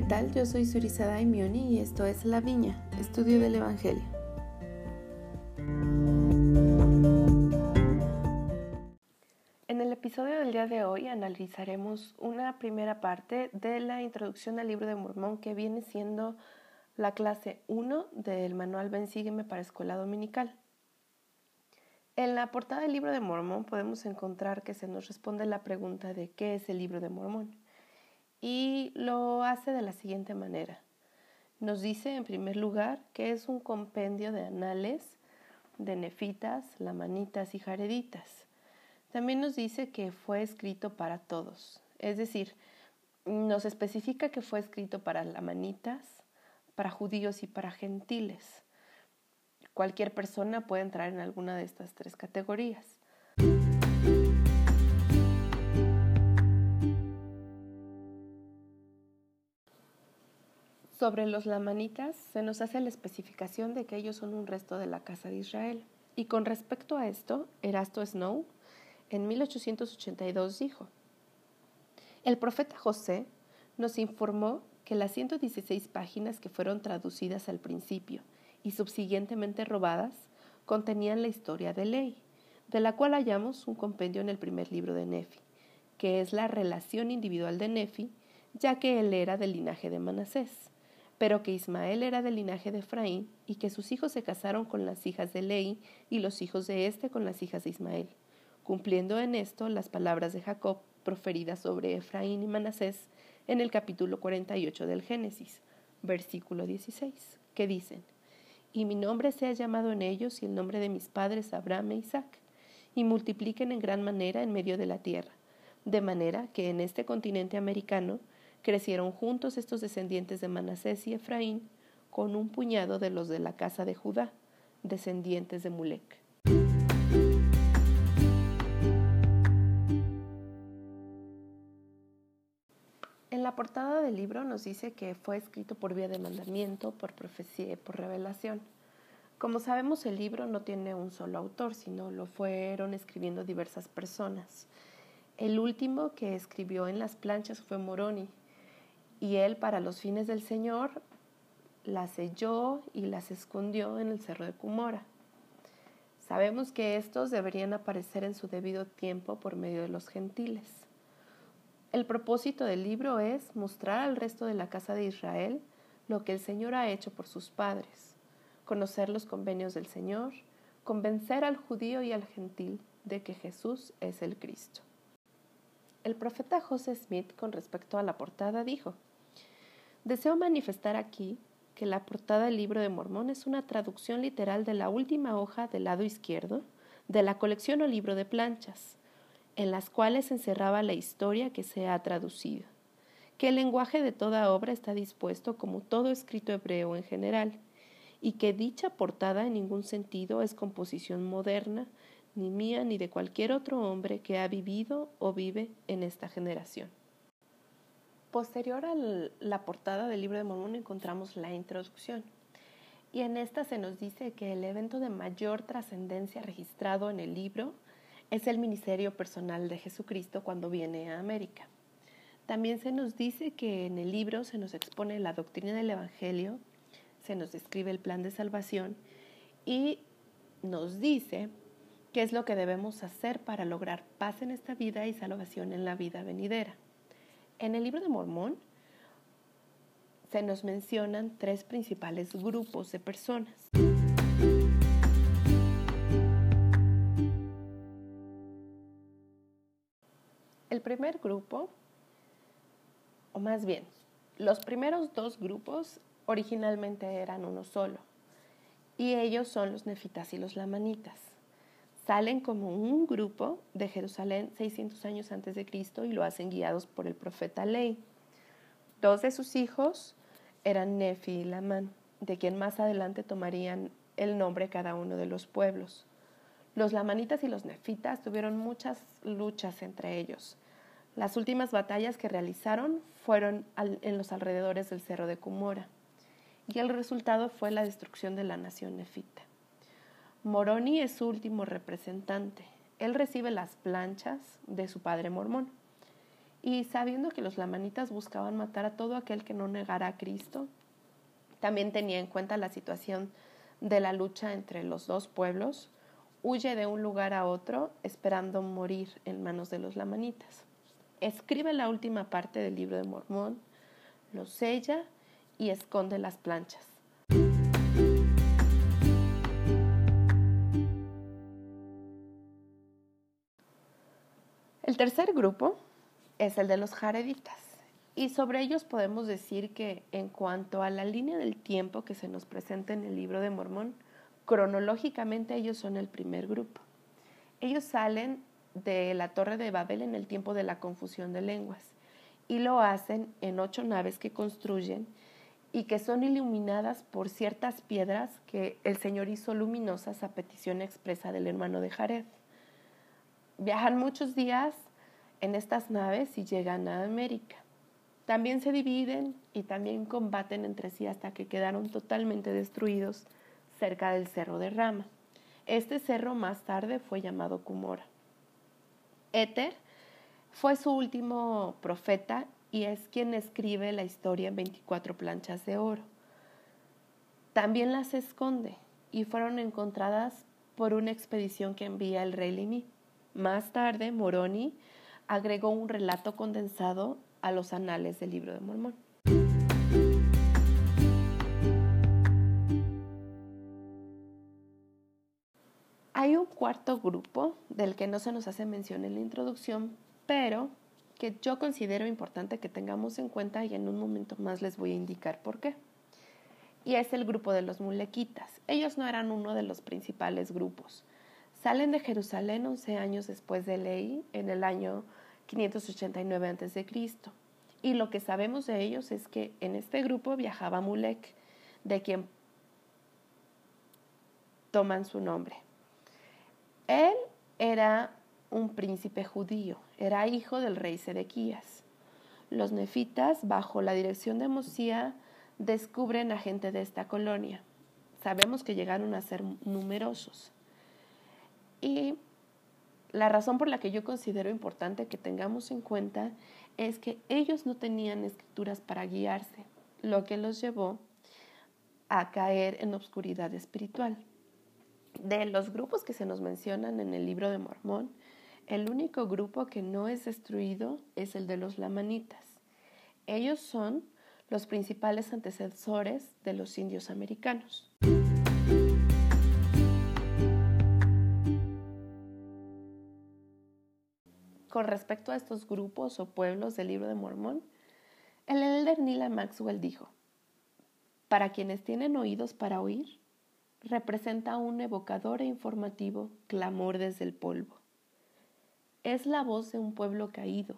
¿qué tal? Yo soy Surizada Daimioni y esto es La Viña, estudio del Evangelio. En el episodio del día de hoy analizaremos una primera parte de la introducción al libro de Mormón que viene siendo la clase 1 del manual Ven Sígueme para Escuela Dominical. En la portada del libro de Mormón podemos encontrar que se nos responde la pregunta de qué es el libro de Mormón y lo hace de la siguiente manera. Nos dice en primer lugar que es un compendio de anales de nefitas, lamanitas y jareditas. También nos dice que fue escrito para todos, es decir, nos especifica que fue escrito para lamanitas, para judíos y para gentiles. Cualquier persona puede entrar en alguna de estas tres categorías. Sobre los lamanitas se nos hace la especificación de que ellos son un resto de la casa de Israel. Y con respecto a esto, Erasto Snow en 1882 dijo, el profeta José nos informó que las 116 páginas que fueron traducidas al principio y subsiguientemente robadas contenían la historia de ley, de la cual hallamos un compendio en el primer libro de Nefi, que es la relación individual de Nefi, ya que él era del linaje de Manasés pero que Ismael era del linaje de Efraín y que sus hijos se casaron con las hijas de Ley y los hijos de éste con las hijas de Ismael, cumpliendo en esto las palabras de Jacob proferidas sobre Efraín y Manasés en el capítulo 48 del Génesis, versículo 16, que dicen, Y mi nombre sea llamado en ellos y el nombre de mis padres Abraham e Isaac, y multipliquen en gran manera en medio de la tierra, de manera que en este continente americano Crecieron juntos estos descendientes de Manasés y Efraín con un puñado de los de la casa de Judá, descendientes de Mulek. En la portada del libro nos dice que fue escrito por vía de mandamiento, por profecía y por revelación. Como sabemos, el libro no tiene un solo autor, sino lo fueron escribiendo diversas personas. El último que escribió en las planchas fue Moroni, y él para los fines del Señor las selló y las escondió en el cerro de Cumora. Sabemos que estos deberían aparecer en su debido tiempo por medio de los gentiles. El propósito del libro es mostrar al resto de la casa de Israel lo que el Señor ha hecho por sus padres, conocer los convenios del Señor, convencer al judío y al gentil de que Jesús es el Cristo. El profeta José Smith con respecto a la portada dijo, Deseo manifestar aquí que la portada del libro de Mormón es una traducción literal de la última hoja del lado izquierdo de la colección o libro de planchas, en las cuales encerraba la historia que se ha traducido, que el lenguaje de toda obra está dispuesto como todo escrito hebreo en general, y que dicha portada en ningún sentido es composición moderna, ni mía ni de cualquier otro hombre que ha vivido o vive en esta generación. Posterior a la portada del libro de Mormón encontramos la introducción. Y en esta se nos dice que el evento de mayor trascendencia registrado en el libro es el ministerio personal de Jesucristo cuando viene a América. También se nos dice que en el libro se nos expone la doctrina del Evangelio, se nos describe el plan de salvación y nos dice qué es lo que debemos hacer para lograr paz en esta vida y salvación en la vida venidera. En el libro de Mormón se nos mencionan tres principales grupos de personas. El primer grupo, o más bien, los primeros dos grupos originalmente eran uno solo, y ellos son los nefitas y los lamanitas salen como un grupo de Jerusalén 600 años antes de Cristo y lo hacen guiados por el profeta Ley. Dos de sus hijos eran Nefi y Lamán, de quien más adelante tomarían el nombre cada uno de los pueblos. Los lamanitas y los nefitas tuvieron muchas luchas entre ellos. Las últimas batallas que realizaron fueron en los alrededores del cerro de Cumora, y el resultado fue la destrucción de la nación nefita. Moroni es su último representante. Él recibe las planchas de su padre mormón y sabiendo que los lamanitas buscaban matar a todo aquel que no negara a Cristo, también tenía en cuenta la situación de la lucha entre los dos pueblos, huye de un lugar a otro esperando morir en manos de los lamanitas. Escribe la última parte del libro de Mormón, lo sella y esconde las planchas. Tercer grupo es el de los jareditas. Y sobre ellos podemos decir que en cuanto a la línea del tiempo que se nos presenta en el libro de Mormón, cronológicamente ellos son el primer grupo. Ellos salen de la torre de Babel en el tiempo de la confusión de lenguas y lo hacen en ocho naves que construyen y que son iluminadas por ciertas piedras que el Señor hizo luminosas a petición expresa del hermano de Jared. Viajan muchos días en estas naves y llegan a América. También se dividen y también combaten entre sí hasta que quedaron totalmente destruidos cerca del cerro de Rama. Este cerro más tarde fue llamado Cumora. Éter fue su último profeta y es quien escribe la historia en 24 planchas de oro. También las esconde y fueron encontradas por una expedición que envía el rey Limi. Más tarde, Moroni agregó un relato condensado a los anales del libro de Mormón. Hay un cuarto grupo del que no se nos hace mención en la introducción, pero que yo considero importante que tengamos en cuenta y en un momento más les voy a indicar por qué. Y es el grupo de los mulequitas. Ellos no eran uno de los principales grupos. Salen de Jerusalén 11 años después de Ley, en el año 589 a.C. Y lo que sabemos de ellos es que en este grupo viajaba Mulek, de quien toman su nombre. Él era un príncipe judío, era hijo del rey Sedequías. Los nefitas, bajo la dirección de Mosía, descubren a gente de esta colonia. Sabemos que llegaron a ser numerosos. Y la razón por la que yo considero importante que tengamos en cuenta es que ellos no tenían escrituras para guiarse, lo que los llevó a caer en obscuridad espiritual. De los grupos que se nos mencionan en el libro de Mormón, el único grupo que no es destruido es el de los lamanitas. Ellos son los principales antecesores de los indios americanos. Con respecto a estos grupos o pueblos del libro de Mormón, el elder Nila Maxwell dijo, para quienes tienen oídos para oír, representa un evocador e informativo clamor desde el polvo. Es la voz de un pueblo caído,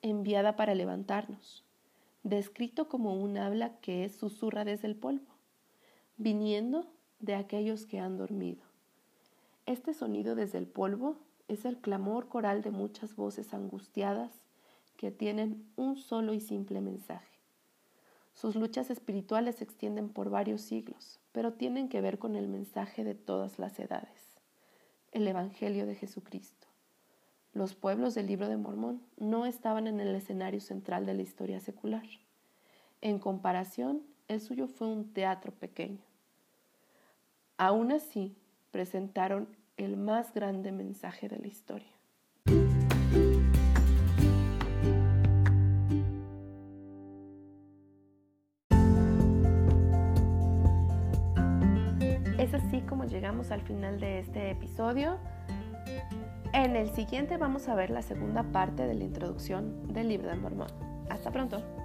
enviada para levantarnos, descrito como un habla que susurra desde el polvo, viniendo de aquellos que han dormido. Este sonido desde el polvo es el clamor coral de muchas voces angustiadas que tienen un solo y simple mensaje. Sus luchas espirituales se extienden por varios siglos, pero tienen que ver con el mensaje de todas las edades, el Evangelio de Jesucristo. Los pueblos del libro de Mormón no estaban en el escenario central de la historia secular. En comparación, el suyo fue un teatro pequeño. Aún así, presentaron el más grande mensaje de la historia. Es así como llegamos al final de este episodio. En el siguiente vamos a ver la segunda parte de la introducción del libro de Mormón. Hasta pronto.